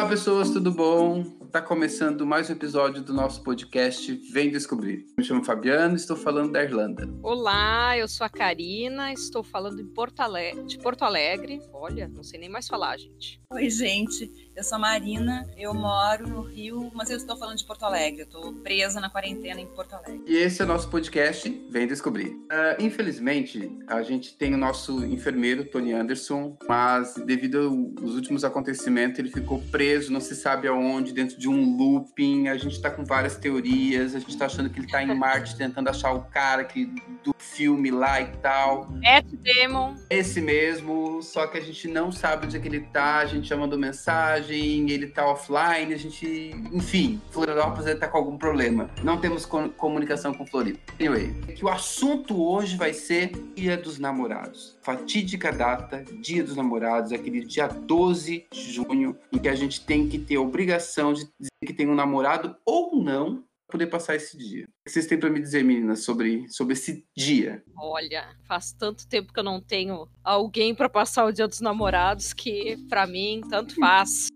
Olá, pessoas, tudo bom? Tá começando mais um episódio do nosso podcast Vem Descobrir. Me chamo Fabiano, estou falando da Irlanda. Olá, eu sou a Karina, estou falando Porto de Porto Alegre. Olha, não sei nem mais falar, gente. Oi, gente. Eu sou a Marina, eu moro no Rio, mas eu estou falando de Porto Alegre. Eu estou presa na quarentena em Porto Alegre. E esse é o nosso podcast Vem Descobrir. Uh, infelizmente, a gente tem o nosso enfermeiro, Tony Anderson, mas devido aos últimos acontecimentos, ele ficou preso, não se sabe aonde, dentro de um looping. A gente está com várias teorias, a gente está achando que ele está em Marte tentando achar o cara que, do filme lá e tal. Matt Damon. Esse mesmo, só que a gente não sabe onde é que ele está, a gente já mandou mensagem ele tá offline, a gente. Enfim, Florianópolis deve estar tá com algum problema. Não temos comunicação com Floripa. Anyway, que o assunto hoje vai ser Dia dos Namorados. Fatídica data, Dia dos Namorados, aquele dia 12 de junho, em que a gente tem que ter a obrigação de dizer que tem um namorado ou não poder passar esse dia. O que vocês têm para me dizer, meninas, sobre, sobre esse dia? Olha, faz tanto tempo que eu não tenho alguém para passar o dia dos namorados que, para mim, tanto faz.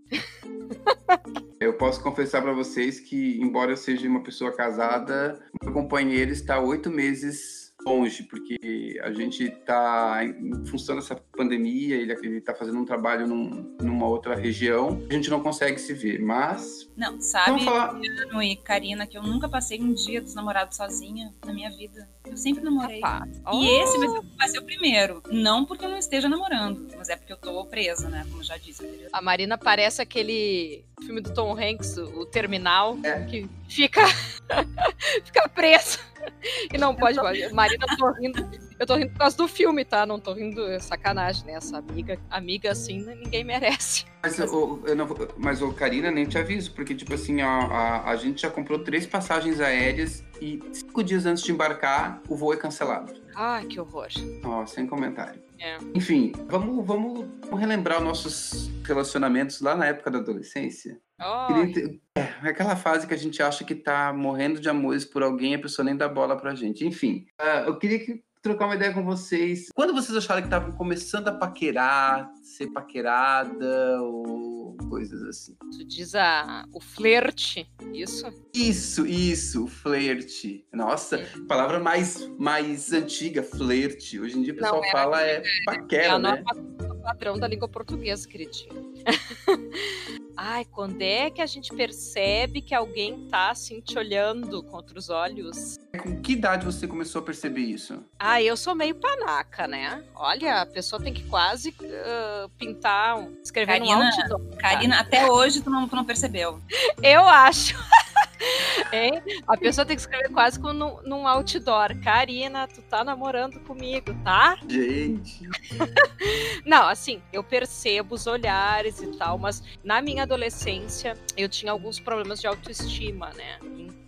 Eu posso confessar para vocês que, embora eu seja uma pessoa casada, meu companheiro está oito meses longe, porque a gente está, em função dessa pandemia, ele está fazendo um trabalho num, numa outra região, a gente não consegue se ver, mas... Não, sabe, falar... e Karina, que eu nunca passei um dia dos namorados sozinha na minha vida. Eu sempre namorei. Oh. E esse vai ser, vai ser, o primeiro. Não porque eu não esteja namorando, mas é porque eu tô presa, né? Como já disse. A Marina parece aquele filme do Tom Hanks, o Terminal, é. que fica, fica presa e não pode. Marina, tô rindo. Eu tô rindo por causa do filme, tá? Não tô rindo. É sacanagem, né? Essa amiga, amiga assim, ninguém merece. Mas, o, eu não, mas o Karina, nem te aviso, porque, tipo assim, a, a, a gente já comprou três passagens aéreas e cinco dias antes de embarcar, o voo é cancelado. Ai, que horror. Ó, sem comentário. É. Enfim, vamos, vamos, relembrar os nossos relacionamentos lá na época da adolescência. Oh. É, aquela fase que a gente acha que tá morrendo de amores por alguém e a pessoa nem dá bola pra gente. Enfim, uh, eu queria que trocar uma ideia com vocês. Quando vocês acharam que estavam começando a paquerar, ser paquerada ou coisas assim? Tu diz a, o flerte, isso? Isso, isso, o flerte. Nossa, é. palavra mais, mais antiga, flerte. Hoje em dia o pessoal Não, fala é, é paquera, é né? padrão da língua portuguesa, queridinho. Ai, quando é que a gente percebe que alguém tá assim te olhando contra os olhos? Com que idade você começou a perceber isso? Ah, eu sou meio panaca, né? Olha, a pessoa tem que quase uh, pintar, escrever Karina, no outdoor. Karina, até hoje tu não, tu não percebeu. Eu acho. Hein? A pessoa tem que escrever quase como num, num outdoor. Karina, tu tá namorando comigo, tá? Gente. Não, assim, eu percebo os olhares e tal, mas na minha adolescência eu tinha alguns problemas de autoestima, né?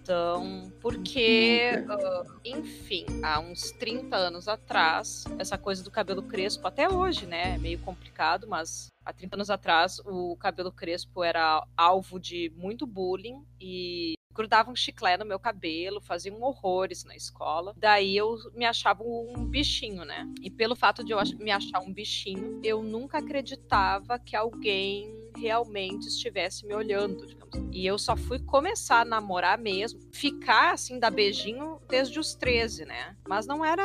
Então, porque, uh, enfim, há uns 30 anos atrás, essa coisa do cabelo crespo, até hoje, né? É meio complicado, mas há 30 anos atrás o cabelo crespo era alvo de muito bullying e grudavam um chiclete no meu cabelo, faziam horrores na escola. Daí eu me achava um bichinho, né? E pelo fato de eu me achar um bichinho, eu nunca acreditava que alguém realmente estivesse me olhando, digamos. E eu só fui começar a namorar mesmo, ficar assim, dar beijinho desde os 13, né? Mas não era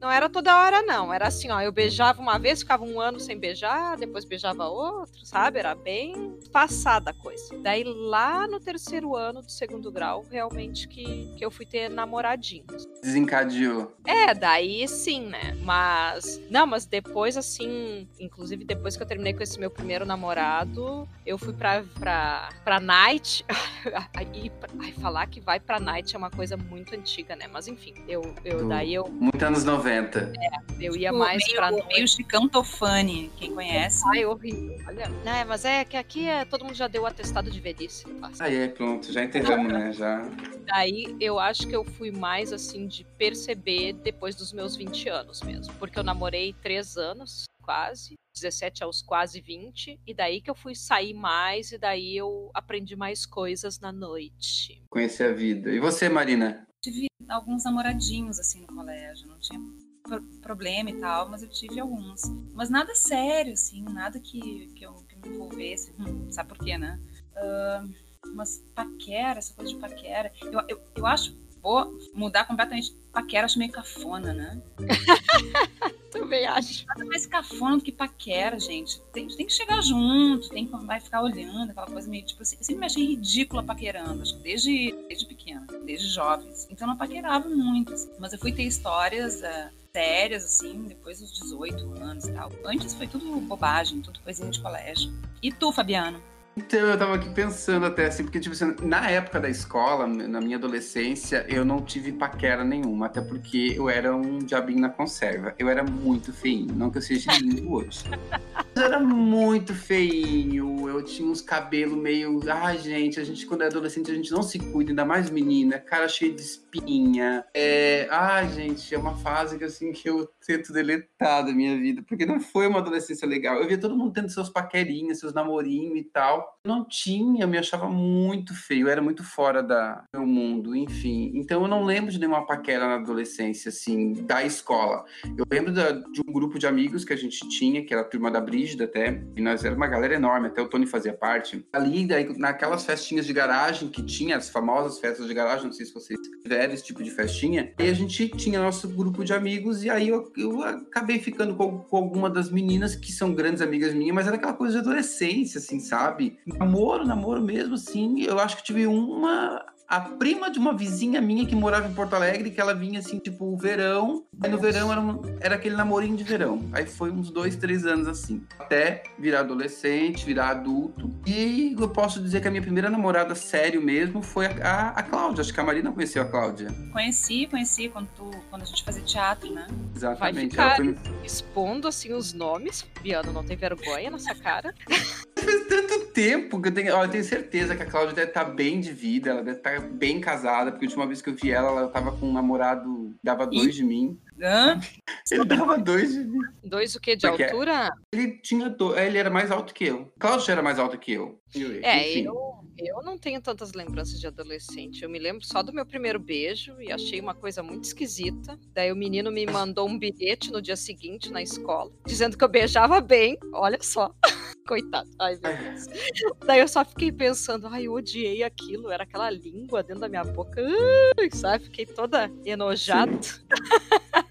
não era toda hora, não. Era assim, ó, eu beijava uma vez, ficava um ano sem beijar, depois beijava outro, sabe? Era bem passada a coisa. Daí lá no terceiro ano do segundo grau, realmente que, que eu fui ter namoradinhos. Desencadeou. É, daí sim, né? Mas. Não, mas depois, assim, inclusive depois que eu terminei com esse meu primeiro namorado, eu fui pra, pra, pra night. Aí, ai, falar que vai pra night é uma coisa muito antiga, né? Mas enfim, eu, eu daí eu. Muito anos 90. 90. É, eu ia tipo, mais meio, pra Meio Chicão Tofani, quem conhece. Ai, horrível. Olha. Não, mas é que aqui é, todo mundo já deu o atestado de velhice. Aí é, pronto, já enterramos, né? Já. Daí eu acho que eu fui mais assim de perceber depois dos meus 20 anos mesmo. Porque eu namorei três anos, quase. 17 aos quase 20, e daí que eu fui sair mais, e daí eu aprendi mais coisas na noite. Conhecer a vida. E você, Marina? tive alguns namoradinhos assim no colégio, não tinha problema e tal, mas eu tive alguns. Mas nada sério, assim, nada que, que, eu, que me envolvesse. Hum, sabe por quê, né? Uh, umas paquera, essa coisa de paquera. Eu, eu, eu acho, vou mudar completamente. Paquera acho meio cafona, né? Também acho. Nada mais cafona do que paquera, gente. Tem, tem que chegar junto, tem que vai ficar olhando, aquela coisa meio tipo assim. Eu sempre me achei ridícula paquerando, acho que desde, desde pequena, desde jovens. Então eu não paquerava muito. Assim. Mas eu fui ter histórias. Uh, sérias, assim, depois dos 18 anos e tal. Antes foi tudo bobagem, tudo coisinha de colégio. E tu, Fabiano? Então, eu tava aqui pensando até assim, porque, tipo assim, na época da escola, na minha adolescência, eu não tive paquera nenhuma, até porque eu era um diabinho na conserva. Eu era muito feinho, não que eu seja lindo hoje. Eu era muito feinho, eu tinha uns cabelos meio. Ai, gente, a gente, quando é adolescente, a gente não se cuida, ainda mais menina, cara cheio de espinha. É... Ai, gente, é uma fase que, assim, que eu tento deletar da minha vida, porque não foi uma adolescência legal. Eu via todo mundo tendo seus paquerinhos, seus namorinhos e tal. Não tinha, eu me achava muito feio, eu era muito fora da meu mundo, enfim. Então eu não lembro de nenhuma paquera na adolescência, assim, da escola. Eu lembro da, de um grupo de amigos que a gente tinha, que era a turma da Brígida até, e nós era uma galera enorme, até o Tony fazia parte. Ali, daí, naquelas festinhas de garagem que tinha, as famosas festas de garagem, não sei se vocês tiveram esse tipo de festinha, e a gente tinha nosso grupo de amigos, e aí eu eu acabei ficando com, com alguma das meninas que são grandes amigas minhas, mas era aquela coisa de adolescência, assim, sabe? Namoro, namoro mesmo, assim. Eu acho que tive uma a prima de uma vizinha minha que morava em Porto Alegre, que ela vinha assim, tipo, o verão. Aí no verão era, um, era aquele namorinho de verão. Aí foi uns dois, três anos assim. Até virar adolescente, virar adulto. E eu posso dizer que a minha primeira namorada sério mesmo foi a, a, a Cláudia. Acho que a Marina conheceu a Cláudia. Conheci, conheci quando, tu, quando a gente fazia teatro, né? Exatamente. Vai ficar foi... expondo assim os nomes. Biano não tem vergonha nessa cara. Faz tanto tempo que eu tenho, ó, eu tenho certeza que a Cláudia deve estar tá bem de vida, ela deve estar tá bem casada, porque a última vez que eu vi ela, ela tava com um namorado, dava dois de mim. Hã? Ele dava dois de mim. Dois o quê? De porque altura? Ele tinha do... ele era mais alto que eu. Cláudio era mais alto que eu. é, Enfim. eu, eu não tenho tantas lembranças de adolescente. Eu me lembro só do meu primeiro beijo e achei uma coisa muito esquisita. Daí o menino me mandou um bilhete no dia seguinte na escola, dizendo que eu beijava bem. Olha só. Coitado. Ai, meu Deus. Daí eu só fiquei pensando, ai, eu odiei aquilo. Era aquela língua dentro da minha boca. Ai, sabe? Fiquei toda enojada.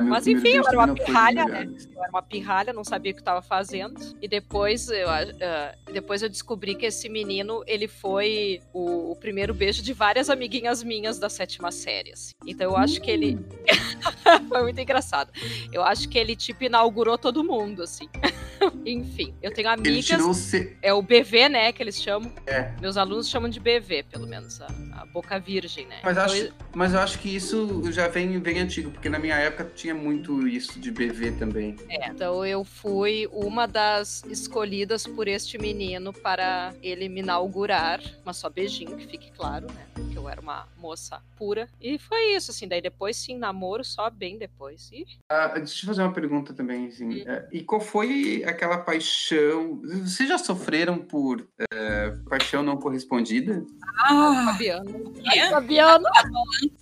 Mas enfim, eu era uma pirralha, né? Eu era uma pirralha, não sabia o que estava fazendo. E depois eu, uh, depois eu descobri que esse menino, ele foi o, o, primeiro beijo de várias amiguinhas minhas da sétima série. Assim. Então eu acho que ele. foi muito engraçado. Eu acho que ele, tipo, inaugurou todo mundo, assim. Enfim, eu tenho amigas. É o BV, né? Que eles chamam. É. Meus alunos chamam de BV, pelo menos, a, a boca virgem, né? Mas, então, acho, eu... mas eu acho que isso já vem, vem antigo, porque na minha época tinha muito isso de BV também. É, então eu fui uma das escolhidas por este menino para ele me inaugurar, mas só beijinho, que fique claro, né? Eu era uma moça pura. E foi isso, assim. Daí depois, sim, namoro só bem depois. E... Ah, deixa eu fazer uma pergunta também, assim. Hum. É, e qual foi aquela paixão? Vocês já sofreram por é, paixão não correspondida? Ah, Fabiano. Ai, Fabiano.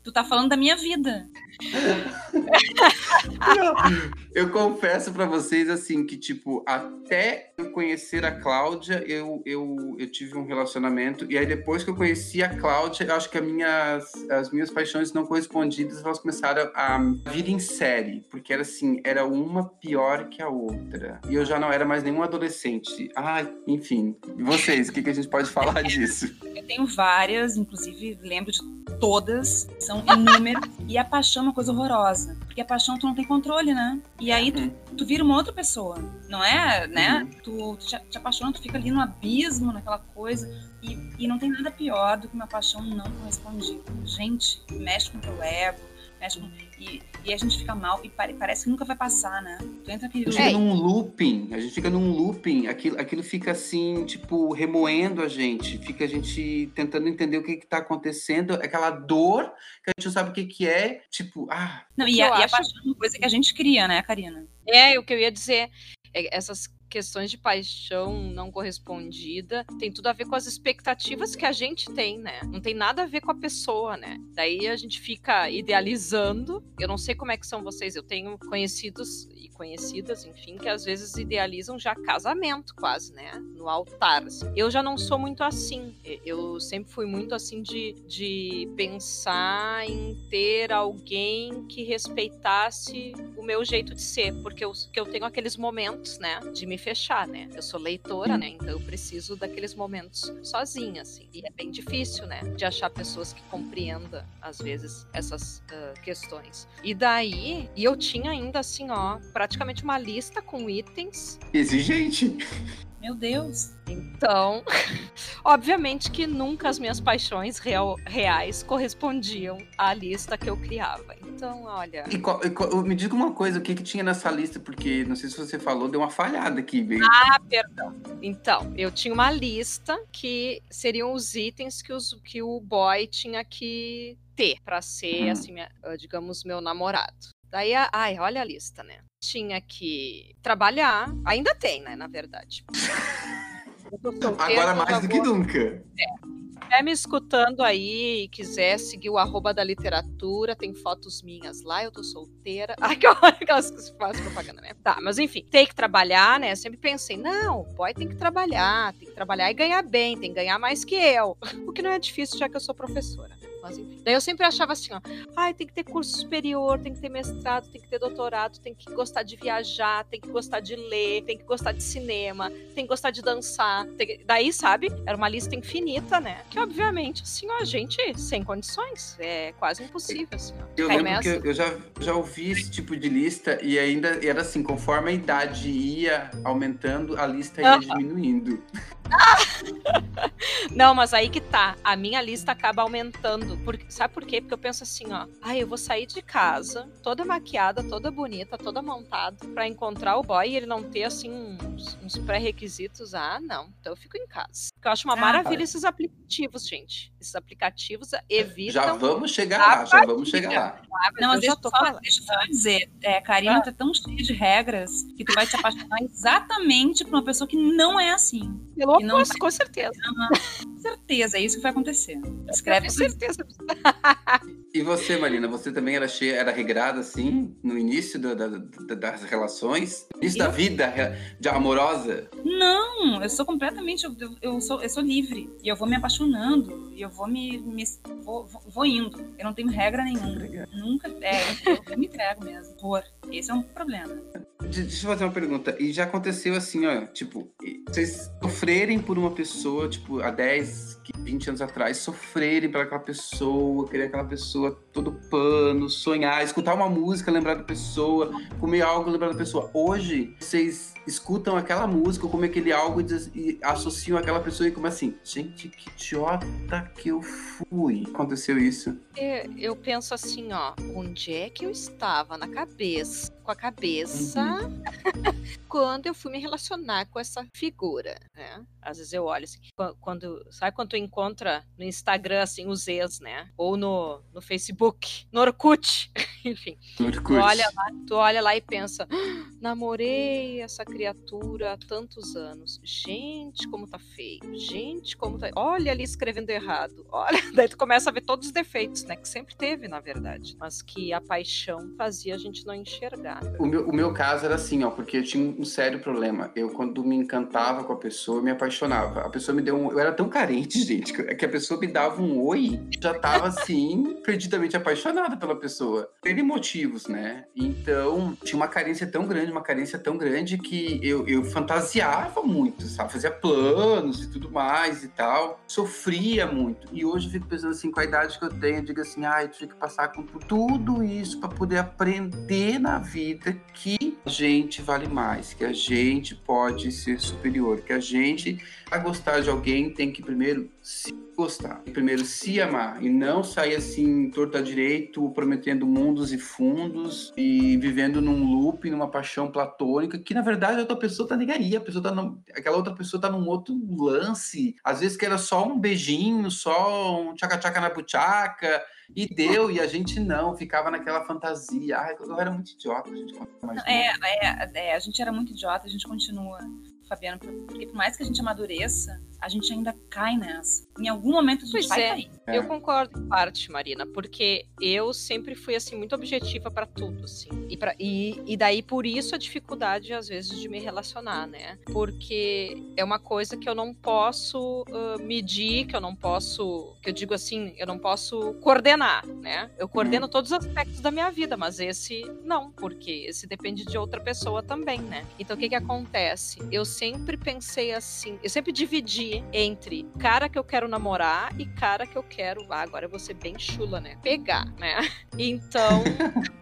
Tu tá falando da minha vida. eu confesso para vocês assim que tipo até eu conhecer a Cláudia eu, eu, eu tive um relacionamento e aí depois que eu conheci a Cláudia eu acho que as minhas as minhas paixões não correspondidas elas começaram a vir em série porque era assim era uma pior que a outra. E eu já não era mais nenhum adolescente. Ai enfim. E vocês o que, que a gente pode falar disso? Eu tenho várias inclusive lembro de todas são inúmeras e a paixão é uma coisa horrorosa porque a paixão tu não tem controle né e aí tu, tu vira uma outra pessoa, não é, né? Uhum. Tu, tu te, te, apaixona, tu fica ali no abismo, naquela coisa, e, e não tem nada pior do que uma paixão não correspondida. Gente, mexe com teu ego, mexe com, e, e, a gente fica mal e pare, parece que nunca vai passar, né? Tu entra aqui... A gente fica num looping, a gente fica num looping, aquilo, aquilo fica assim, tipo, remoendo a gente, fica a gente tentando entender o que que tá acontecendo, aquela dor que a gente não sabe o que que é, tipo, ah... Não, e a, e a paixão é uma coisa que a gente cria, né, Karina? É, o que eu ia dizer, é, essas questões de paixão não correspondida tem tudo a ver com as expectativas que a gente tem, né? Não tem nada a ver com a pessoa, né? Daí a gente fica idealizando. Eu não sei como é que são vocês, eu tenho conhecidos e conhecidas, enfim, que às vezes idealizam já casamento quase, né? No altar. Assim. Eu já não sou muito assim. Eu sempre fui muito assim de, de pensar em ter alguém que respeitasse o meu jeito de ser, porque eu, que eu tenho aqueles momentos, né? De me fechar, né? Eu sou leitora, né? Então eu preciso daqueles momentos sozinha, assim. E é bem difícil, né? De achar pessoas que compreendam, às vezes, essas uh, questões. E daí, e eu tinha ainda, assim, ó, praticamente uma lista com itens. Exigente. Meu Deus. Então, obviamente que nunca as minhas paixões real, reais correspondiam à lista que eu criava. Então, olha. E, e, me diga uma coisa, o que, que tinha nessa lista? Porque não sei se você falou, deu uma falhada aqui, bem. Ah, perdão. Então, eu tinha uma lista que seriam os itens que, os, que o boy tinha que ter para ser, hum. assim, minha, digamos, meu namorado. Daí, ai, olha a lista, né? Tinha que trabalhar, ainda tem, né, na verdade. Agora mais do que nunca. É estiver me escutando aí e quiser seguir o arroba da literatura, tem fotos minhas lá, eu tô solteira. Ai, que hora aquelas que fazem propaganda, né? Tá, mas enfim, tem que trabalhar, né? Eu sempre pensei, não, o boy tem que trabalhar, tem que trabalhar e ganhar bem, tem que ganhar mais que eu. O que não é difícil, já que eu sou professora? Mas enfim. Daí eu sempre achava assim, ó, ai, tem que ter curso superior, tem que ter mestrado, tem que ter doutorado, tem que gostar de viajar, tem que gostar de ler, tem que gostar de cinema, tem que gostar de dançar. Que... Daí, sabe? Era uma lista infinita, né? Que obviamente, assim, ó, a gente sem condições. É quase impossível, assim, ó. Eu lembro que eu já, já ouvi esse tipo de lista e ainda era assim, conforme a idade ia aumentando, a lista ia diminuindo. Não, mas aí que tá. A minha lista acaba aumentando. Por, sabe por quê? Porque eu penso assim, ó. Ah, eu vou sair de casa, toda maquiada, toda bonita, toda montada, para encontrar o boy e ele não ter, assim, uns, uns pré-requisitos. Ah, não. Então eu fico em casa. Porque eu acho uma ah, maravilha esses aplicativos, gente. Esses aplicativos evitam. Já vamos chegar lá, já vamos chegar lá. Não, mas deixa, eu só, deixa eu só dizer. É, Karina ah. tá tão cheia de regras que tu vai te apaixonar exatamente por uma pessoa que não é assim. Pelo não vai... com certeza. Com certeza, é isso que vai acontecer. Escreve com certeza. E você, Marina, você também era cheia, era regrada assim, no início da, da, das relações? No início eu... da vida de amorosa? Não, eu sou completamente. Eu, eu, sou, eu sou livre. E eu vou me apaixonando. E eu vou me. me vou, vou, indo. Eu não tenho regra nenhuma. Nunca. É, eu, eu me entrego mesmo. Por. Esse é um problema. Deixa eu fazer uma pergunta. E já aconteceu assim, ó, tipo, vocês sofrerem por uma pessoa, tipo, há 10, 20 anos atrás, sofrerem por aquela pessoa, querer aquela pessoa todo pano, sonhar, escutar uma música, lembrar da pessoa, comer algo, lembrar da pessoa. Hoje, vocês escutam aquela música, comem aquele algo e, e associam aquela pessoa e como assim, gente, que idiota que eu fui. Aconteceu isso? É, eu penso assim, ó, onde é que eu estava na cabeça, com a cabeça, uhum. quando eu fui me relacionar com essa figura, né? Às vezes eu olho assim, quando, sabe quando tu encontra no Instagram, assim, os ex, né? Ou no, no Facebook, no Orkut, enfim. Orkut. Tu olha, lá, tu olha lá e pensa, ah, namorei essa criatura há tantos anos. Gente, como tá feio. Gente, como tá... Olha ali escrevendo errado. Olha, daí tu começa a ver todos os defeitos, né? Que sempre teve, na verdade. Mas que a paixão fazia a gente não enxergar. O meu, o meu caso era assim, ó, porque eu tinha um sério problema. Eu, quando me encantava com a pessoa, eu me apaixonava. A pessoa me deu um. Eu era tão carente, gente, que a pessoa me dava um oi, já tava assim, perdidamente apaixonada pela pessoa. Teve motivos, né? Então, tinha uma carência tão grande, uma carência tão grande que eu, eu fantasiava muito, sabe? Fazia planos e tudo mais e tal. Sofria muito. E hoje eu fico pensando assim, com a idade que eu tenho, eu digo assim, ai, ah, eu tive que passar com tudo isso para poder aprender na vida que a gente vale mais, que a gente pode ser superior, que a gente a gostar de alguém tem que primeiro se gostar, primeiro se amar e não sair assim torto a direito, prometendo mundos e fundos e vivendo num loop, numa paixão platônica que na verdade a outra pessoa tá negaria, a pessoa tá aquela outra pessoa tá num outro lance, às vezes que era só um beijinho, só um tchaca-tchaca na buchaca E deu, e a gente não, ficava naquela fantasia. Ai, eu era muito idiota, a gente é, é, é, a gente era muito idiota, a gente continua. Fabiano, porque por mais que a gente amadureça, a gente ainda cai nessa. Em algum momento a gente pois vai é. cair. Eu concordo em parte, Marina, porque eu sempre fui assim muito objetiva para tudo, assim. E, pra, e, e daí por isso a dificuldade às vezes de me relacionar, né? Porque é uma coisa que eu não posso uh, medir, que eu não posso, que eu digo assim, eu não posso coordenar, né? Eu coordeno uhum. todos os aspectos da minha vida, mas esse não, porque esse depende de outra pessoa também, né? Então o que que acontece? Eu sempre pensei assim, eu sempre dividi entre cara que eu quero namorar e cara que eu quero, ah, agora eu vou ser bem chula, né? Pegar, né? Então,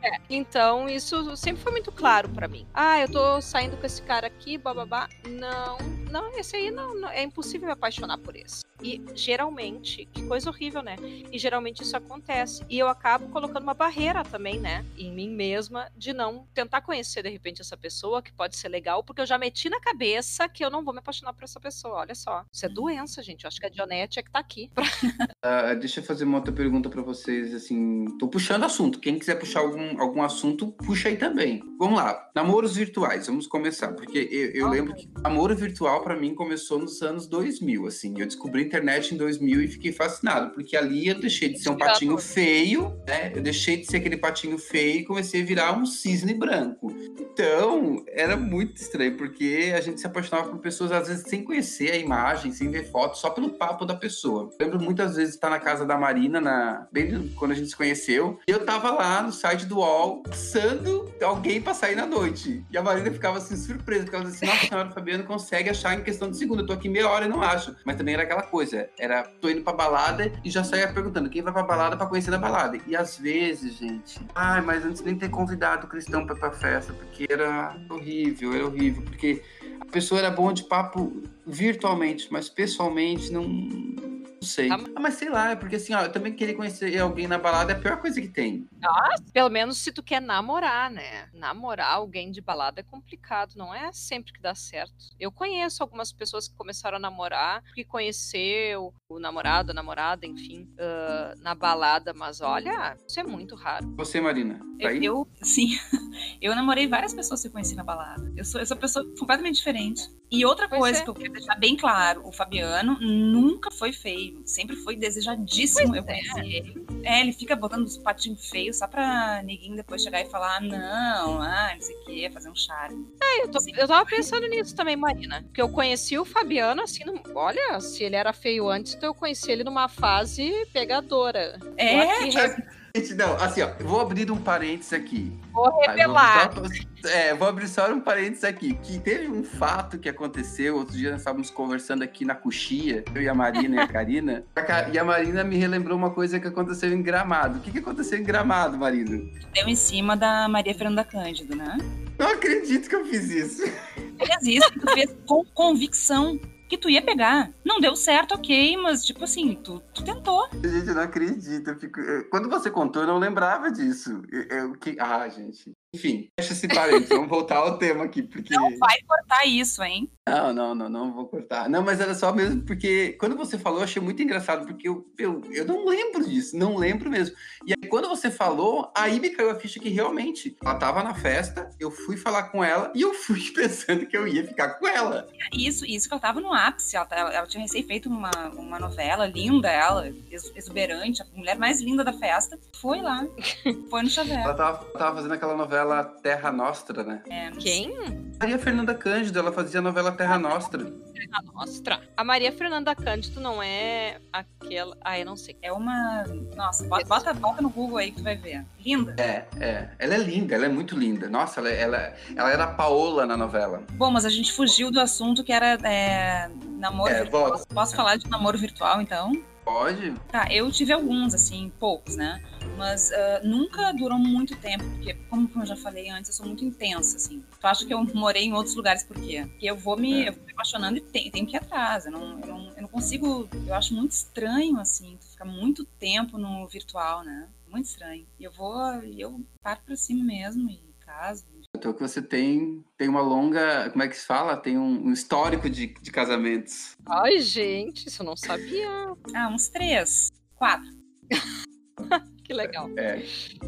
é, então isso sempre foi muito claro para mim. Ah, eu tô saindo com esse cara aqui, bababá. Não, não, esse aí não, não, é impossível me apaixonar por esse. E geralmente, que coisa horrível, né? E geralmente isso acontece. E eu acabo colocando uma barreira também, né? Em mim mesma, de não tentar conhecer de repente essa pessoa, que pode ser legal, porque eu já meti na cabeça que eu não vou me apaixonar por essa pessoa. Olha só. Isso é doença, gente. Eu acho que a Dionete é que tá aqui. Uh, deixa eu fazer uma outra pergunta para vocês, assim. Tô puxando assunto. Quem quiser puxar algum, algum assunto, puxa aí também. Vamos lá. Namoros virtuais, vamos começar. Porque eu, eu lembro que namoro virtual para mim começou nos anos 2000, assim. Eu descobri a internet em 2000 e fiquei fascinado, porque ali eu deixei de ser um patinho feio, né? Eu deixei de ser aquele patinho feio e comecei a virar um cisne branco. Então, era muito estranho, porque a gente se apaixonava por pessoas, às vezes, sem conhecer a imagem, sem ver fotos, só pelo papo da pessoa. Eu lembro muitas vezes estar na casa da Marina, na... bem quando a gente se conheceu, e eu tava lá no site do UOL, pensando alguém pra sair na noite. E a Marina ficava assim, surpresa, porque ela dizia assim, nossa senhora, o Fabiano consegue achar em questão de segundo. Eu tô aqui meia hora e não acho. Mas também era aquela coisa, era, tô indo pra balada e já saía perguntando quem vai pra balada pra conhecer a balada. E às vezes, gente, ai, mas antes nem ter convidado o cristão pra ir pra festa, porque era horrível, era horrível, porque a pessoa era boa de papo virtualmente, mas pessoalmente não não sei. Tá. Ah, mas sei lá, é porque assim, ó, eu também querer conhecer alguém na balada é a pior coisa que tem. Nossa, pelo menos se tu quer namorar, né? Namorar alguém de balada é complicado, não é sempre que dá certo. Eu conheço algumas pessoas que começaram a namorar, que conheceu o namorado, a namorada, enfim, uh, na balada, mas olha, isso é muito raro. Você, Marina, tá aí? Eu, sim. Eu namorei várias pessoas que eu conheci na balada. Eu sou, eu sou uma pessoa completamente diferente. E outra pois coisa é. que eu quero deixar bem claro, o Fabiano nunca foi feio, sempre foi desejadíssimo. Eu conheci é. ele. É, ele fica botando os patinhos feios só pra ninguém depois chegar e falar, não, ah, não sei o que, fazer um charme. É, eu, tô, eu tava pensando nisso também, Marina. Porque eu conheci o Fabiano assim, no, olha, se ele era feio antes, então eu conheci ele numa fase pegadora. É, aqui, Gente, não, assim, ó, vou abrir um parênteses aqui. Vou revelar. Vou, é, vou abrir só um parênteses aqui. Que teve um fato que aconteceu. Outro dia nós estávamos conversando aqui na coxia, eu e a Marina e a Karina. E a Marina me relembrou uma coisa que aconteceu em Gramado. O que, que aconteceu em Gramado, Marina? Deu em cima da Maria Fernanda Cândido, né? Não acredito que eu fiz isso. Fez isso, tu fez com convicção que tu ia pegar. Não deu certo, ok, mas tipo assim, tu, tu tentou. Gente, eu não acredito. Eu fico... Quando você contou, eu não lembrava disso. Eu, eu, que... Ah, gente. Enfim, deixa esse parênteses, vamos voltar ao tema aqui, porque... Não vai cortar isso, hein? Não, não, não, não vou cortar. Não, mas era só mesmo porque quando você falou, eu achei muito engraçado, porque eu, eu, eu não lembro disso, não lembro mesmo. E aí, quando você falou, aí me caiu a ficha que realmente, ela tava na festa, eu fui falar com ela e eu fui pensando que eu ia ficar com ela. Isso, isso que ela tava no ápice, ela, ela, ela tinha recém feito uma, uma novela linda, ela, exuberante, a mulher mais linda da festa, foi lá, foi no chaveiro. Ela tava, tava fazendo aquela novela novela Terra Nostra, né? É, Quem? Maria Fernanda Cândido, ela fazia a novela Terra Nostra. Terra Nostra. A Maria Fernanda Cândido não é aquela. Ah, eu não sei. É uma. Nossa, bota, bota no Google aí que tu vai ver. Linda. É, é. Ela é linda, ela é muito linda. Nossa, ela, ela, ela era a Paola na novela. Bom, mas a gente fugiu do assunto que era é, namoro é, virtual. Posso falar de namoro virtual, então? Pode. Tá, eu tive alguns, assim, poucos, né? Mas uh, nunca durou muito tempo, porque, como eu já falei antes, eu sou muito intensa, assim. Tu acha que eu morei em outros lugares por quê? Porque eu vou me, é. eu vou me apaixonando e tenho, tenho que ir atrás. Eu não, eu, não, eu não consigo. Eu acho muito estranho, assim, tu ficar muito tempo no virtual, né? Muito estranho. E eu vou, eu paro pra cima mesmo e caso. Então que você tem, tem uma longa, como é que se fala? Tem um, um histórico de, de casamentos. Ai, gente, isso eu não sabia. Ah, uns três, quatro. que legal. É.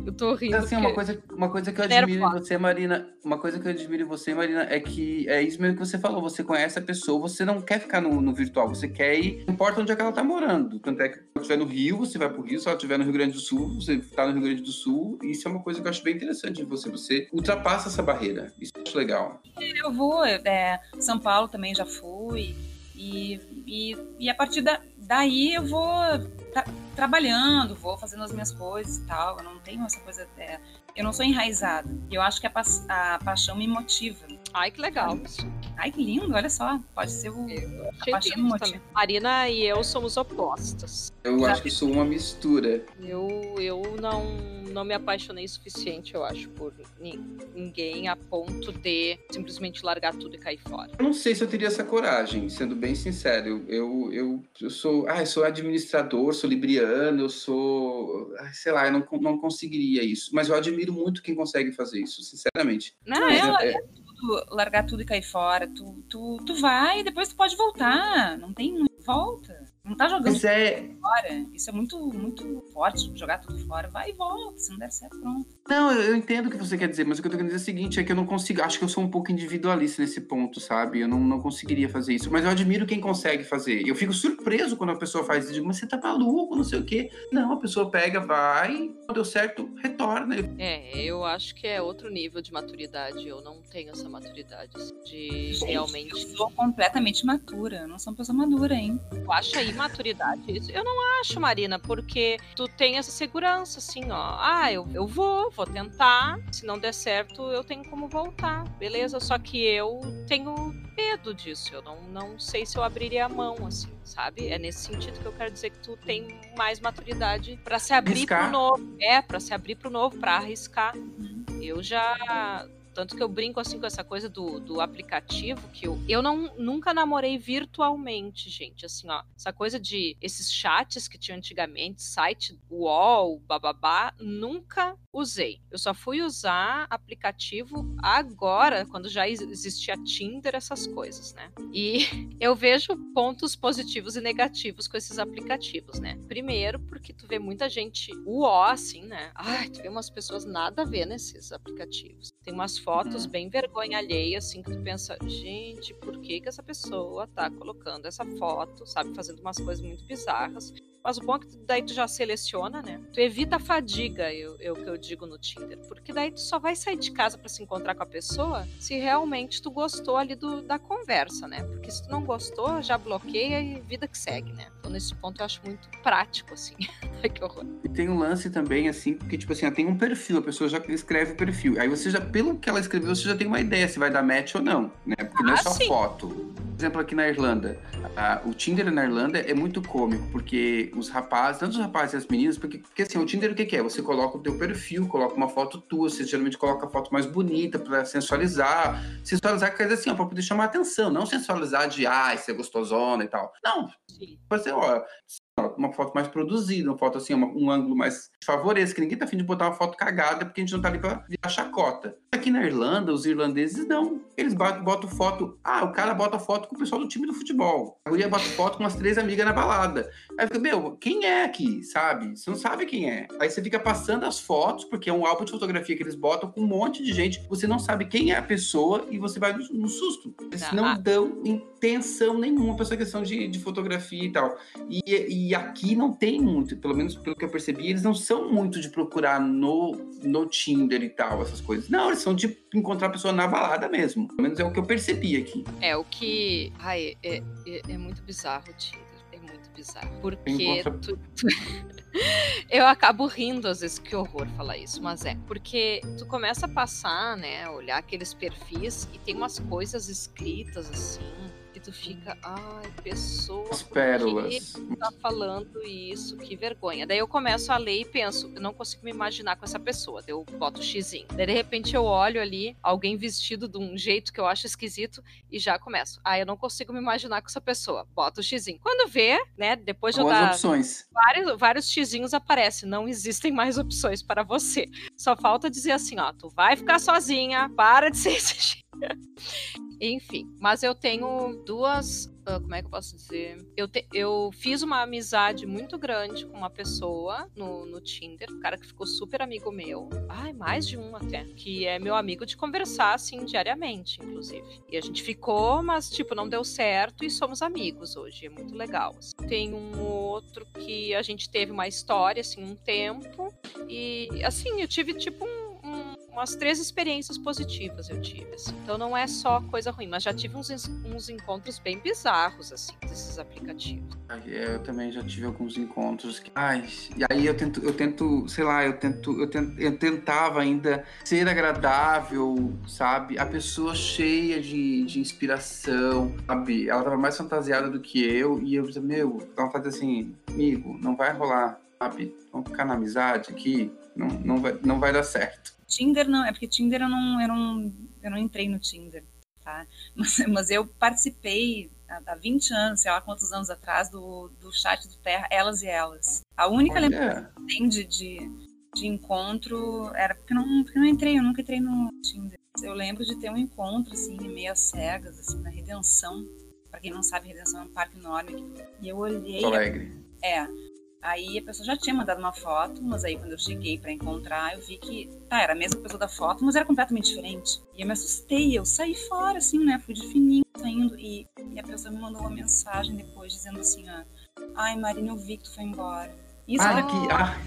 Eu tô rindo. Assim, uma, coisa, uma coisa que eu admiro em você, Marina, uma coisa que eu admiro em você, Marina, é que é isso mesmo que você falou. Você conhece a pessoa, você não quer ficar no, no virtual, você quer ir, não importa onde é que ela tá morando. Tanto é que se ela estiver no Rio, você vai pro Rio, se ela estiver no Rio Grande do Sul, você tá no Rio Grande do Sul. Isso é uma coisa que eu acho bem interessante de você. Você ultrapassa essa barreira. Isso eu acho legal. Eu vou, é, São Paulo também já fui. E, e, e a partir da, daí eu vou tra trabalhando, vou fazendo as minhas coisas e tal. Eu não tenho essa coisa. É, eu não sou enraizada. Eu acho que a, pa a paixão me motiva. Ai, que legal. Ai, que lindo, olha só. Pode ser o. A paixão me motiva. Marina e eu somos opostas. Eu acho que sou uma mistura. Eu, eu não, não me apaixonei o suficiente, eu acho, por ninguém a ponto de simplesmente largar tudo e cair fora. Eu não sei se eu teria essa coragem, sendo bem sincero. Eu, eu, eu sou. Ah, eu sou administrador, sou libriano, eu sou. Sei lá, eu não, não conseguiria isso. Mas eu admiro muito quem consegue fazer isso, sinceramente. Não, é, é, tudo, largar tudo e cair fora. Tu, tu, tu vai e depois tu pode voltar. Não tem volta. Não tá jogando Mas é... fora. Isso é muito, muito forte, jogar tudo fora. Vai e volta. Se não der certo, pronto. Não, eu entendo o que você quer dizer, mas o que eu tô querendo dizer é o seguinte: é que eu não consigo. Acho que eu sou um pouco individualista nesse ponto, sabe? Eu não, não conseguiria fazer isso. Mas eu admiro quem consegue fazer. Eu fico surpreso quando a pessoa faz isso. Digo, mas você tá maluco, não sei o quê. Não, a pessoa pega, vai, deu certo, retorna. É, eu acho que é outro nível de maturidade. Eu não tenho essa maturidade assim, de Gente, realmente. Eu sou completamente matura. Eu não sou uma pessoa madura, hein? Eu acho aí maturidade isso? Eu não acho, Marina, porque tu tem essa segurança, assim, ó. Ah, eu, eu vou, vou tentar. Se não der certo, eu tenho como voltar, beleza? Só que eu tenho medo disso. Eu não, não sei se eu abriria a mão, assim, sabe? É nesse sentido que eu quero dizer que tu tem mais maturidade para se abrir arriscar. pro novo. É, para se abrir pro novo, para arriscar. Eu já tanto que eu brinco assim com essa coisa do, do aplicativo, que eu, eu não, nunca namorei virtualmente, gente. Assim, ó, essa coisa de esses chats que tinha antigamente, site UOL, bababá, nunca usei. Eu só fui usar aplicativo agora, quando já existia Tinder, essas coisas, né? E eu vejo pontos positivos e negativos com esses aplicativos, né? Primeiro, porque tu vê muita gente UO, assim, né? Ai, tu vê umas pessoas nada a ver nesses aplicativos. Tem umas fotos uhum. bem vergonha alheia, assim, que tu pensa, gente, por que que essa pessoa tá colocando essa foto, sabe, fazendo umas coisas muito bizarras. Mas o bom é que daí tu já seleciona, né? Tu evita a fadiga, eu, eu que eu digo no Tinder. Porque daí tu só vai sair de casa para se encontrar com a pessoa se realmente tu gostou ali do, da conversa, né? Porque se tu não gostou, já bloqueia e vida que segue, né? Então nesse ponto eu acho muito prático, assim. que horror. E tem um lance também, assim, porque, tipo assim, tem um perfil, a pessoa já escreve o perfil. Aí você já, pelo que ela escreveu, você já tem uma ideia se vai dar match ou não, né? Porque ah, não é ah, só sim. foto. Por exemplo, aqui na Irlanda, o Tinder na Irlanda é muito cômico, porque os rapazes, tanto os rapazes e as meninas, porque, porque assim, o Tinder o que, que, é? Você coloca o teu perfil, coloca uma foto tua, você geralmente coloca a foto mais bonita para sensualizar. Sensualizar quer dizer assim, ó, pra poder chamar atenção, não sensualizar de, ai, ser gostosona e tal. Não, você, ó, uma foto mais produzida, uma foto assim, uma, um ângulo mais favoreça, que ninguém tá afim de botar uma foto cagada porque a gente não tá ali pra virar chacota. Aqui na Irlanda, os irlandeses não. Eles botam, botam foto. Ah, o cara bota foto com o pessoal do time do futebol. A guria bota foto com as três amigas na balada. Aí fica, meu, quem é aqui, sabe? Você não sabe quem é. Aí você fica passando as fotos, porque é um álbum de fotografia que eles botam com um monte de gente. Você não sabe quem é a pessoa e você vai no, no susto. Eles não, não dão intenção nenhuma pra essa questão de, de fotografia e tal. E, e aqui não tem muito, pelo menos pelo que eu percebi, eles não são muito de procurar no, no Tinder e tal, essas coisas. Não, eles são de encontrar a pessoa na balada mesmo. Pelo menos é o que eu percebi aqui. É o que. Ai, é, é, é muito bizarro o Tinder. É muito bizarro. Porque encontra... tu, tu... eu acabo rindo às vezes, que horror falar isso, mas é. Porque tu começa a passar, né? Olhar aqueles perfis e tem umas coisas escritas assim tu fica, ai, pessoa, As pérolas. que tá falando isso? Que vergonha. Daí eu começo a ler e penso, eu não consigo me imaginar com essa pessoa. Daí eu boto o xizinho. Daí de repente eu olho ali alguém vestido de um jeito que eu acho esquisito e já começo. Ah, eu não consigo me imaginar com essa pessoa. Boto o xizinho. Quando vê, né, depois de eu dar opções. Vários, vários xizinhos aparecem. Não existem mais opções para você. Só falta dizer assim, ó, tu vai ficar sozinha, para de ser esse Enfim, mas eu tenho duas. Uh, como é que eu posso dizer? Eu, te, eu fiz uma amizade muito grande com uma pessoa no, no Tinder, um cara que ficou super amigo meu. Ai, mais de um até. Que é meu amigo de conversar, assim, diariamente, inclusive. E a gente ficou, mas, tipo, não deu certo e somos amigos hoje. É muito legal. Assim. Tem um outro que a gente teve uma história, assim, um tempo. E, assim, eu tive, tipo, um umas três experiências positivas eu tive. Assim. Então não é só coisa ruim, mas já tive uns, uns encontros bem bizarros, assim, desses aplicativos. Eu também já tive alguns encontros. Que... Ai, e aí eu tento, eu tento, sei lá, eu tento, eu, tento, eu tentava ainda ser agradável, sabe? A pessoa cheia de, de inspiração, sabe? Ela tava mais fantasiada do que eu, e eu meu, ela fazia assim, amigo, não vai rolar, sabe? Vamos ficar na amizade aqui, não, não, vai, não vai dar certo. Tinder não, é porque Tinder eu não, eu não, eu não entrei no Tinder, tá? Mas, mas eu participei há 20 anos, sei lá quantos anos atrás, do, do chat do Terra, Elas e Elas. A única lembrança que tem de, de, de, encontro era porque não, porque não entrei, eu nunca entrei no Tinder. Eu lembro de ter um encontro, assim, meio às cegas, assim, na Redenção. Pra quem não sabe, Redenção é um parque enorme. E eu olhei. Alegre. É. Aí a pessoa já tinha mandado uma foto, mas aí quando eu cheguei para encontrar, eu vi que, tá, era a mesma pessoa da foto, mas era completamente diferente. E eu me assustei, eu saí fora, assim, né? Fui de fininho saindo. E, e a pessoa me mandou uma mensagem depois dizendo assim: ah, ai, Marina, eu vi que tu foi embora. Isso ah, que, ah.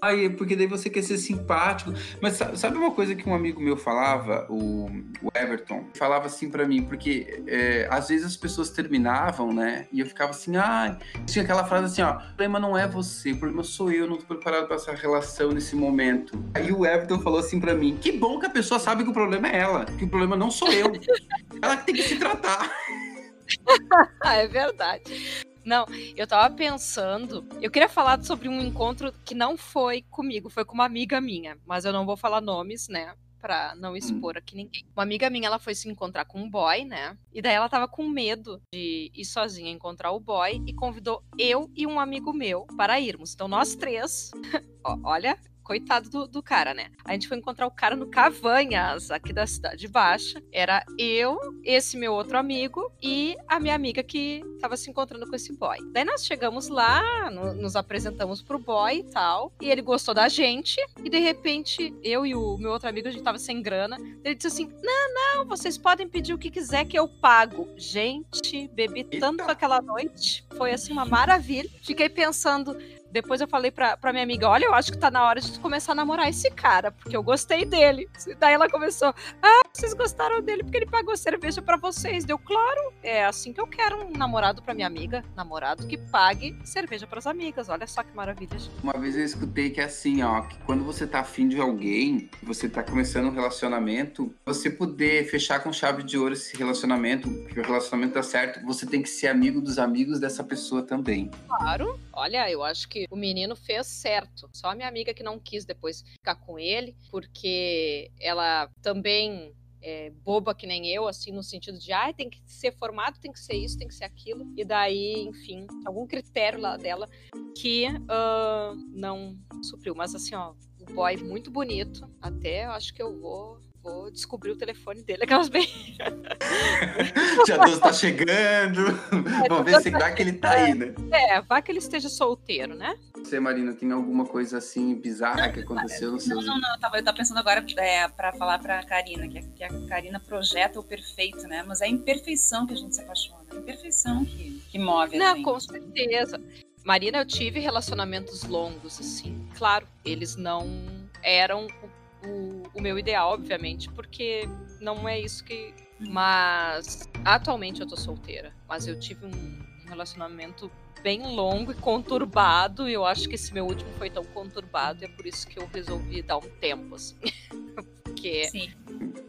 Ai, porque daí você quer ser simpático. Mas sabe uma coisa que um amigo meu falava, o, Everton? Falava assim para mim, porque é, às vezes as pessoas terminavam, né? E eu ficava assim, ah, tinha aquela frase assim, ó, o problema não é você, o problema sou eu, não tô preparado para essa relação nesse momento. Aí o Everton falou assim para mim, que bom que a pessoa sabe que o problema é ela, que o problema não sou eu. ela tem que se tratar. é verdade. Não, eu tava pensando. Eu queria falar sobre um encontro que não foi comigo, foi com uma amiga minha. Mas eu não vou falar nomes, né? Pra não expor aqui ninguém. Uma amiga minha, ela foi se encontrar com um boy, né? E daí ela tava com medo de ir sozinha encontrar o boy e convidou eu e um amigo meu para irmos. Então nós três, olha, coitado do, do, cara, né? A gente foi encontrar o cara no Cavanhas, aqui da Cidade Baixa. Era eu, esse meu outro amigo e a minha amiga que tava se encontrando com esse boy. Daí nós chegamos lá, no, nos apresentamos pro boy e tal, e ele gostou da gente, e de repente eu e o meu outro amigo, a gente tava sem grana. Ele disse assim: Não, não, vocês podem pedir o que quiser que eu pago. Gente, bebi tanto aquela noite, foi assim uma maravilha. Fiquei pensando, depois eu falei pra, pra minha amiga: olha, eu acho que tá na hora de começar a namorar esse cara, porque eu gostei dele. Daí ela começou: ah, vocês gostaram dele porque ele pagou cerveja para vocês. Deu, claro, é assim que eu quero um namorado pra minha amiga. Namorado que pague cerveja pras amigas. Olha só que maravilha. Uma vez eu escutei que é assim, ó, que quando você tá afim de alguém, você tá começando um relacionamento, você poder fechar com chave de ouro esse relacionamento, que o relacionamento tá certo, você tem que ser amigo dos amigos dessa pessoa também. Claro. Olha, eu acho que o menino fez certo. Só a minha amiga que não quis depois ficar com ele, porque ela também é, boba que nem eu, assim, no sentido de, ah, tem que ser formado, tem que ser isso, tem que ser aquilo. E daí, enfim, algum critério lá dela que uh, não supriu. Mas assim, ó, o boy muito bonito. Até acho que eu vou vou descobrir o telefone dele, aquelas bem. Já Deus tá chegando. É, Vamos ver se vai que ele tá aí, né? É, vai que ele esteja solteiro, né? Você, Marina, tem alguma coisa assim bizarra não, que aconteceu no seu. Não, não, não. Eu tava, eu tava pensando agora é, pra falar pra Karina, que a, que a Karina projeta o perfeito, né? Mas é a imperfeição que a gente se apaixona. É a imperfeição que, que move. Não, gente. com certeza. Marina, eu tive relacionamentos longos, assim. Claro, eles não eram o, o meu ideal, obviamente, porque não é isso que. Mas atualmente eu tô solteira. Mas eu tive um relacionamento bem longo e conturbado. E eu acho que esse meu último foi tão conturbado. E é por isso que eu resolvi dar um tempo, assim. Porque Sim.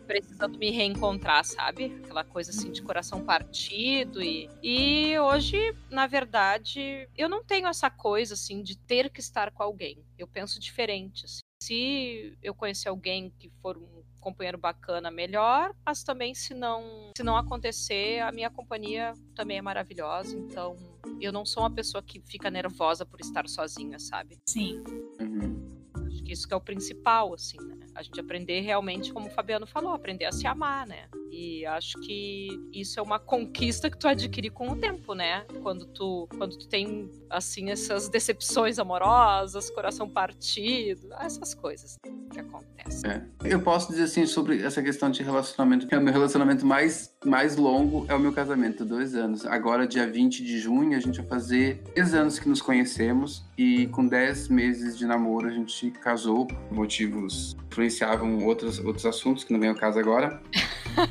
precisando me reencontrar, sabe? Aquela coisa assim de coração partido. E, e hoje, na verdade, eu não tenho essa coisa assim de ter que estar com alguém. Eu penso diferente. Assim se eu conhecer alguém que for um companheiro bacana, melhor, mas também se não, se não acontecer, a minha companhia também é maravilhosa, então eu não sou uma pessoa que fica nervosa por estar sozinha, sabe? Sim. Uhum. Acho que que isso que é o principal, assim, né? A gente aprender realmente, como o Fabiano falou, aprender a se amar, né? E acho que isso é uma conquista que tu adquire com o tempo, né? Quando tu, quando tu tem, assim, essas decepções amorosas, coração partido, essas coisas que acontecem. É. Eu posso dizer, assim, sobre essa questão de relacionamento, que é o meu relacionamento mais, mais longo é o meu casamento, dois anos. Agora, dia 20 de junho, a gente vai fazer 10 anos que nos conhecemos e com 10 meses de namoro a gente casou. Motivos influenciavam outros, outros assuntos, que não vem ao caso agora.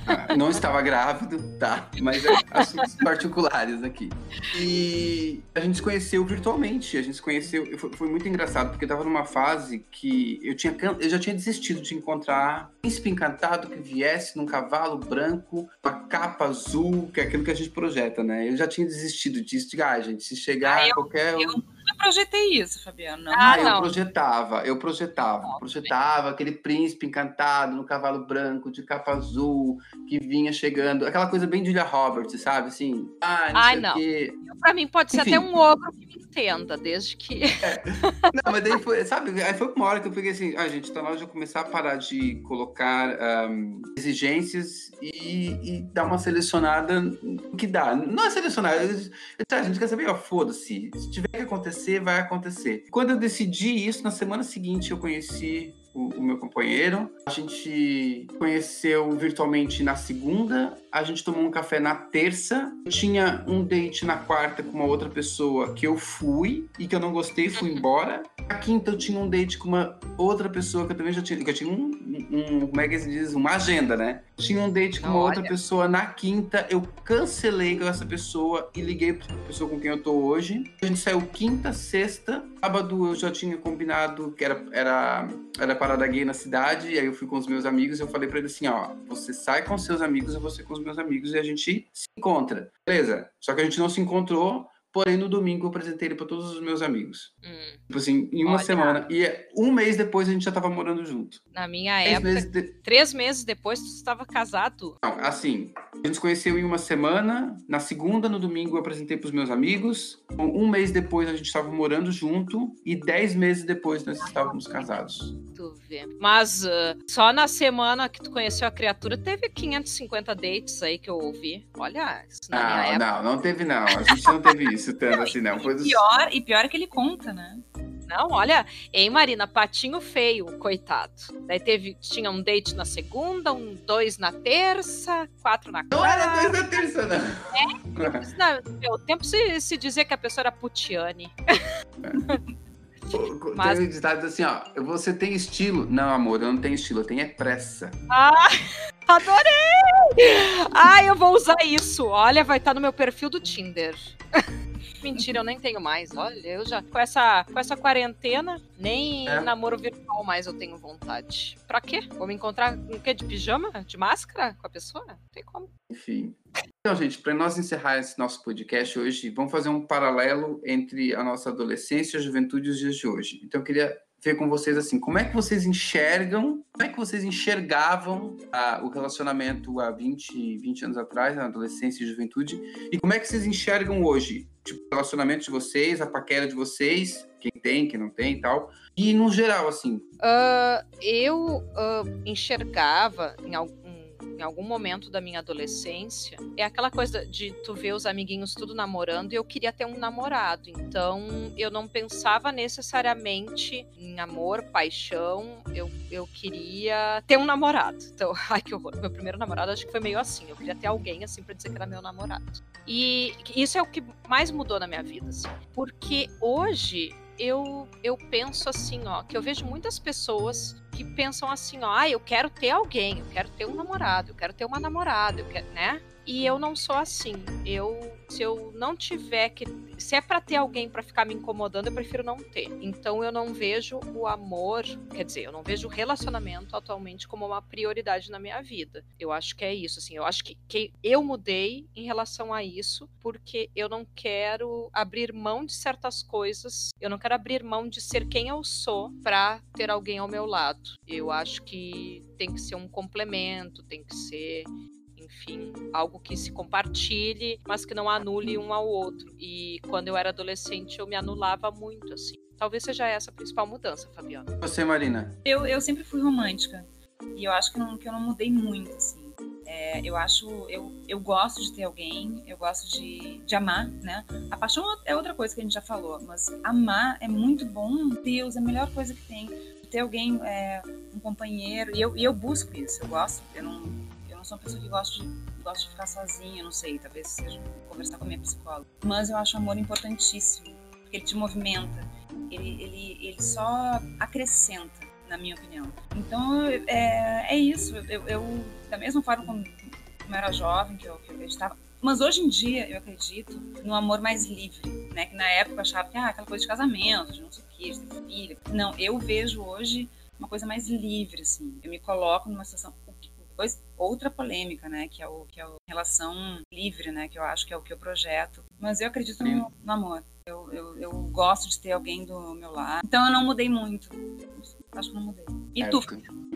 Ah, não estava grávido, tá? Mas é assuntos particulares aqui. E a gente se conheceu virtualmente. A gente se conheceu. Foi, foi muito engraçado, porque eu tava numa fase que eu, tinha, eu já tinha desistido de encontrar príncipe encantado que viesse num cavalo branco, uma capa azul, que é aquilo que a gente projeta, né? Eu já tinha desistido disso. De, ah, gente, se chegar ah, eu, qualquer. Eu projetei isso, Fabiano. Não. Ah, eu projetava, eu projetava. Não, projetava aquele príncipe encantado no cavalo branco, de capa azul, que vinha chegando. Aquela coisa bem Julia Roberts, sabe? Assim, ah, não Ai, não. Pra mim pode Enfim. ser até um ogro que me entenda, desde que. É. Não, mas daí foi, sabe? Aí foi uma hora que eu peguei assim, ah, gente, tá na hora de eu começar a parar de colocar um, exigências e, e, dar uma selecionada que dá. Não é selecionar, a gente quer saber, ó, foda-se. Se tiver que acontecer, vai acontecer. Quando eu decidi isso, na semana seguinte eu conheci o, o, meu companheiro. A gente conheceu virtualmente na segunda, a gente tomou um café na terça. Tinha um date na quarta com uma outra pessoa que eu fui e que eu não gostei, fui embora. Na quinta eu tinha um date com uma outra pessoa que eu também já tinha, que eu tinha um, um como é que se diz, uma agenda, né? Tinha um date com uma Olha. outra pessoa na quinta, eu cancelei com essa pessoa e liguei para a pessoa com quem eu tô hoje. A gente saiu quinta, sexta, sábado eu já tinha combinado que era era era parada gay na cidade, e aí eu fui com os meus amigos e eu falei para ele assim, ó, você sai com seus amigos, eu vou ser com os meus amigos e a gente se encontra. Beleza. Só que a gente não se encontrou Porém, no domingo eu apresentei ele para todos os meus amigos. Hum. Tipo assim, em uma Olha. semana. E um mês depois a gente já tava morando junto. Na minha três época, meses de... três meses depois tu estava casado? Não, assim, a gente se conheceu em uma semana. Na segunda, no domingo, eu apresentei para os meus amigos. Um mês depois a gente estava morando junto. E dez meses depois nós estávamos casados. Tu vê. Mas uh, só na semana que tu conheceu a criatura, teve 550 dates aí que eu ouvi. Olha, isso na não, minha época. Não, não teve não. A gente não teve isso isso tanto assim, não. E pior, e pior é que ele conta, né? Não, olha, hein, Marina, patinho feio, coitado. Daí teve, tinha um date na segunda, um dois na terça, quatro na quarta. Não era dois na terça, não. É, não, meu, tempo se, se dizer que a pessoa era putiane. É. Mas... Tem ditado assim, ó, você tem estilo. Não, amor, eu não tenho estilo, eu tenho é pressa. Ah, adorei! Ah, eu vou usar isso. Olha, vai estar no meu perfil do Tinder. Mentira, eu nem tenho mais. Olha, eu já. Com essa, com essa quarentena, nem é. namoro virtual mais eu tenho vontade. Pra quê? Vou me encontrar com o quê? De pijama? De máscara com a pessoa? Não tem como. Enfim. Então, gente, para nós encerrar esse nosso podcast hoje, vamos fazer um paralelo entre a nossa adolescência, a juventude e os dias de hoje. Então, eu queria ver com vocês assim, como é que vocês enxergam, como é que vocês enxergavam ah, o relacionamento há 20, 20 anos atrás, na adolescência e juventude, e como é que vocês enxergam hoje, tipo, o relacionamento de vocês, a paquera de vocês, quem tem, quem não tem e tal, e no geral, assim. Uh, eu uh, enxergava em algum em algum momento da minha adolescência, é aquela coisa de tu ver os amiguinhos tudo namorando e eu queria ter um namorado. Então eu não pensava necessariamente em amor, paixão, eu, eu queria ter um namorado. Então, ai que horror. Meu primeiro namorado acho que foi meio assim. Eu queria ter alguém assim para dizer que era meu namorado. E isso é o que mais mudou na minha vida, assim. Porque hoje eu, eu penso assim, ó, que eu vejo muitas pessoas que pensam assim, ó, ah, eu quero ter alguém, eu quero ter um namorado, eu quero ter uma namorada, eu quero, né? E eu não sou assim. Eu, se eu não tiver que, se é para ter alguém para ficar me incomodando, eu prefiro não ter. Então eu não vejo o amor, quer dizer, eu não vejo o relacionamento atualmente como uma prioridade na minha vida. Eu acho que é isso, assim. Eu acho que, que eu mudei em relação a isso porque eu não quero abrir mão de certas coisas. Eu não quero abrir mão de ser quem eu sou para ter alguém ao meu lado. Eu acho que tem que ser um complemento, tem que ser enfim, algo que se compartilhe, mas que não anule um ao outro. E quando eu era adolescente, eu me anulava muito, assim. Talvez seja essa a principal mudança, Fabiana. Você, Marina? Eu, eu sempre fui romântica. E eu acho que, não, que eu não mudei muito, assim. É, eu acho, eu, eu gosto de ter alguém, eu gosto de, de amar, né? A paixão é outra coisa que a gente já falou, mas amar é muito bom. Deus, é a melhor coisa que tem. Ter alguém, é, um companheiro, e eu, e eu busco isso, eu gosto. Eu não, eu não sou uma pessoa que gosta de, gosta de ficar sozinha, não sei, talvez seja conversar com a minha psicóloga. Mas eu acho o amor importantíssimo, porque ele te movimenta, ele, ele, ele só acrescenta na minha opinião. Então, é, é isso. Eu, eu, da mesma forma como, como eu era jovem, que eu, que eu acreditava, mas hoje em dia eu acredito no amor mais livre, né? Que na época eu achava que ah, aquela coisa de casamento, de não sei o que, de ter filho. Não, eu vejo hoje uma coisa mais livre, assim. Eu me coloco numa situação depois outra polêmica, né, que é o que é a relação livre, né, que eu acho que é o que eu projeto. Mas eu acredito no, no amor. Eu, eu, eu, gosto de ter alguém do meu lado. Então eu não mudei muito. Acho que não mudei. E é, tu?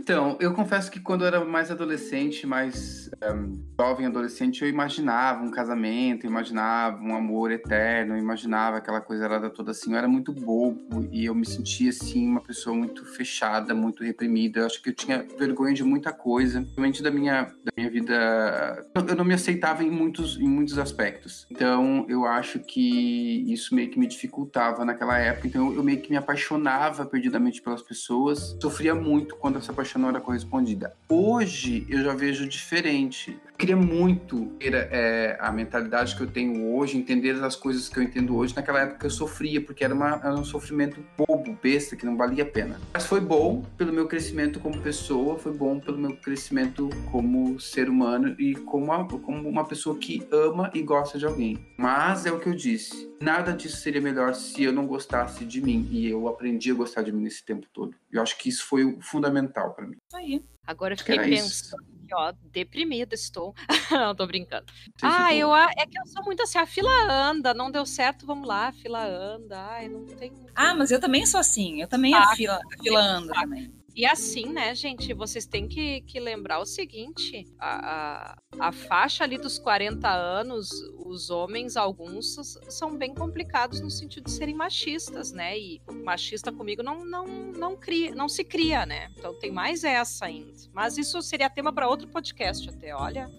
Então, eu confesso que quando eu era mais adolescente, mais um, jovem adolescente, eu imaginava um casamento, imaginava um amor eterno, imaginava aquela coisa lá toda assim. Eu era muito bobo e eu me sentia assim uma pessoa muito fechada, muito reprimida. Eu acho que eu tinha vergonha de muita coisa, principalmente da minha da minha vida. Eu não me aceitava em muitos em muitos aspectos. Então, eu acho que isso meio que me dificultava naquela época. Então, eu meio que me apaixonava perdidamente pelas pessoas. Sofria muito quando essa paixão não era correspondida. Hoje eu já vejo diferente. Queria muito ter é, a mentalidade que eu tenho hoje, entender as coisas que eu entendo hoje. Naquela época eu sofria, porque era, uma, era um sofrimento bobo, besta, que não valia a pena. Mas foi bom pelo meu crescimento como pessoa, foi bom pelo meu crescimento como ser humano e como uma, como uma pessoa que ama e gosta de alguém. Mas é o que eu disse, nada disso seria melhor se eu não gostasse de mim. E eu aprendi a gostar de mim nesse tempo todo. Eu acho que isso foi fundamental para mim. Isso aí. Agora eu fiquei pensando aqui, ó, deprimida estou. não, tô brincando. ah, eu é que eu sou muito assim, a fila anda, não deu certo, vamos lá, a fila anda. Ai, não tem. Ah, mas eu também sou assim, eu também a fila, a fila anda também. E assim, né, gente, vocês têm que, que lembrar o seguinte: a, a, a, faixa ali dos 40 anos, os homens, alguns, são bem complicados no sentido de serem machistas, né? E machista comigo não, não, não, cria, não se cria, né? Então tem mais essa ainda. Mas isso seria tema para outro podcast até, olha.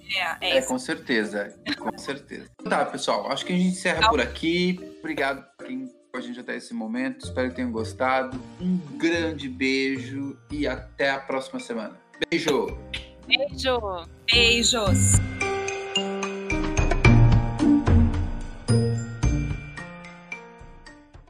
É, é, é com certeza, com certeza. Tá, pessoal, acho que a gente encerra por aqui. Obrigado quem com a gente até esse momento. Espero que tenham gostado. Um grande beijo e até a próxima semana. Beijo! Beijo! Beijos!